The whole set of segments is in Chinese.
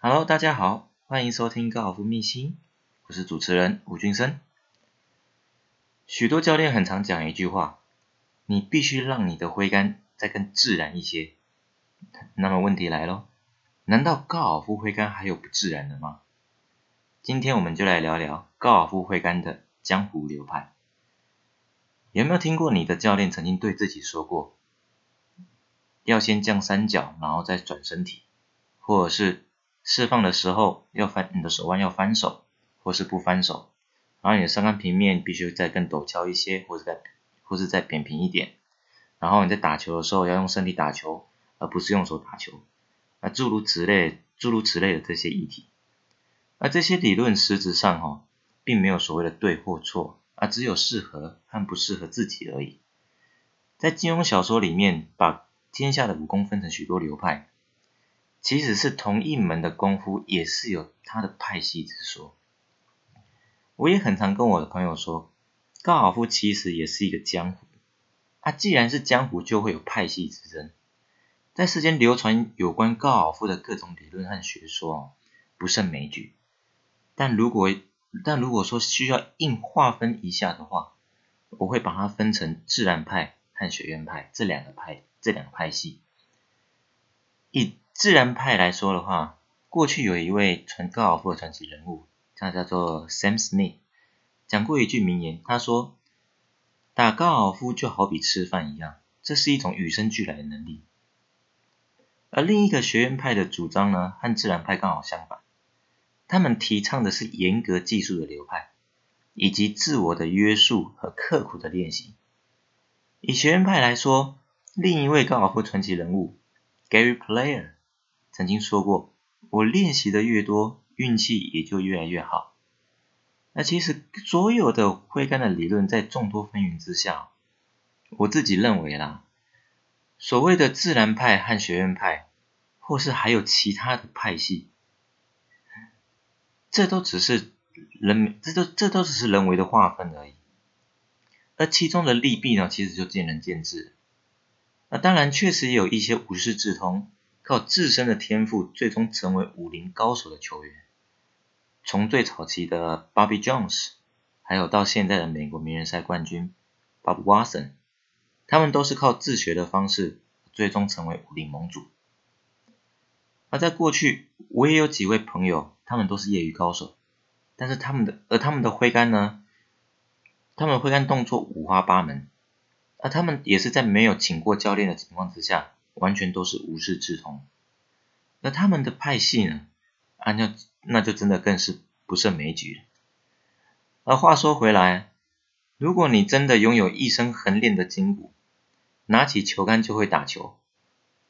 Hello，大家好，欢迎收听高尔夫秘辛，我是主持人吴俊生。许多教练很常讲一句话：你必须让你的挥杆再更自然一些。那么问题来咯，难道高尔夫挥杆还有不自然的吗？今天我们就来聊聊高尔夫挥杆的江湖流派。有没有听过你的教练曾经对自己说过，要先降三角，然后再转身体，或者是？释放的时候要翻，你的手腕要翻手，或是不翻手，然后你的上杆平面必须再更陡峭一些，或者再或是再扁平一点。然后你在打球的时候要用身体打球，而不是用手打球。那诸如此类，诸如此类的这些议题，而这些理论实质上哈，并没有所谓的对或错，而只有适合和不适合自己而已。在金庸小说里面，把天下的武功分成许多流派。即使是同一门的功夫，也是有它的派系之说。我也很常跟我的朋友说，高尔夫其实也是一个江湖。啊，既然是江湖，就会有派系之争。在世间流传有关高尔夫的各种理论和学说，不胜枚举。但如果但如果说需要硬划分一下的话，我会把它分成自然派和学院派这两个派这两个派系。以自然派来说的话，过去有一位传高尔夫的传奇人物，他叫做 Sam Smith，讲过一句名言，他说：“打高尔夫就好比吃饭一样，这是一种与生俱来的能力。”而另一个学院派的主张呢，和自然派刚好相反，他们提倡的是严格技术的流派，以及自我的约束和刻苦的练习。以学院派来说，另一位高尔夫传奇人物 Gary Player。曾经说过，我练习的越多，运气也就越来越好。那其实所有的挥杆的理论，在众多纷纭之下，我自己认为啦，所谓的自然派和学院派，或是还有其他的派系，这都只是人，这都这都只是人为的划分而已。而其中的利弊呢，其实就见仁见智。那当然，确实也有一些无师自通。靠自身的天赋，最终成为武林高手的球员，从最早期的 Bobby Jones，还有到现在的美国名人赛冠军 Bob Watson，他们都是靠自学的方式，最终成为武林盟主。而在过去，我也有几位朋友，他们都是业余高手，但是他们的而他们的挥杆呢，他们挥杆动作五花八门，而他们也是在没有请过教练的情况之下。完全都是无师自通，那他们的派系呢？啊，那那就真的更是不胜枚举了。而话说回来，如果你真的拥有一身横练的筋骨，拿起球杆就会打球，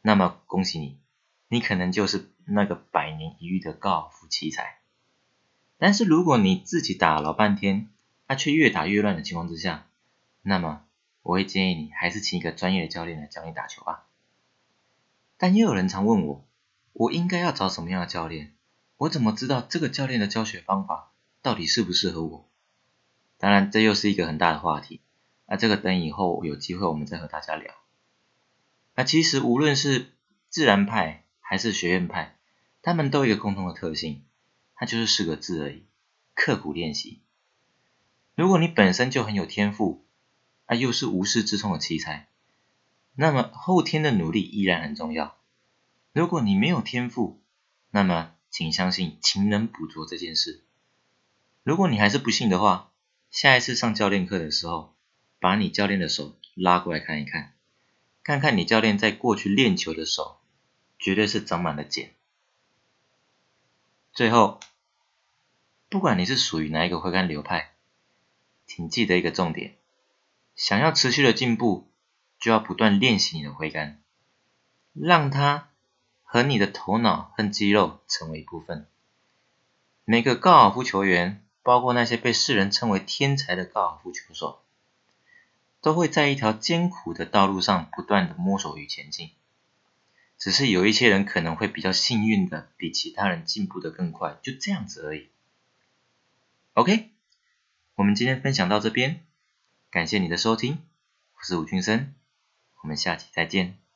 那么恭喜你，你可能就是那个百年一遇的高尔夫奇才。但是如果你自己打老半天，他却越打越乱的情况之下，那么我会建议你还是请一个专业的教练来教你打球吧。但也有人常问我，我应该要找什么样的教练？我怎么知道这个教练的教学方法到底适不适合我？当然，这又是一个很大的话题。那这个等以后有机会我们再和大家聊。那其实无论是自然派还是学院派，他们都有一个共同的特性，它就是四个字而已：刻苦练习。如果你本身就很有天赋，啊，又是无师自通的奇才。那么后天的努力依然很重要。如果你没有天赋，那么请相信勤能补拙这件事。如果你还是不信的话，下一次上教练课的时候，把你教练的手拉过来看一看，看看你教练在过去练球的手，绝对是长满了茧。最后，不管你是属于哪一个挥杆流派，请记得一个重点：想要持续的进步。就要不断练习你的挥杆，让它和你的头脑和肌肉成为一部分。每个高尔夫球员，包括那些被世人称为天才的高尔夫球手，都会在一条艰苦的道路上不断的摸索与前进。只是有一些人可能会比较幸运的，比其他人进步的更快，就这样子而已。OK，我们今天分享到这边，感谢你的收听，我是吴俊生。我们下期再见。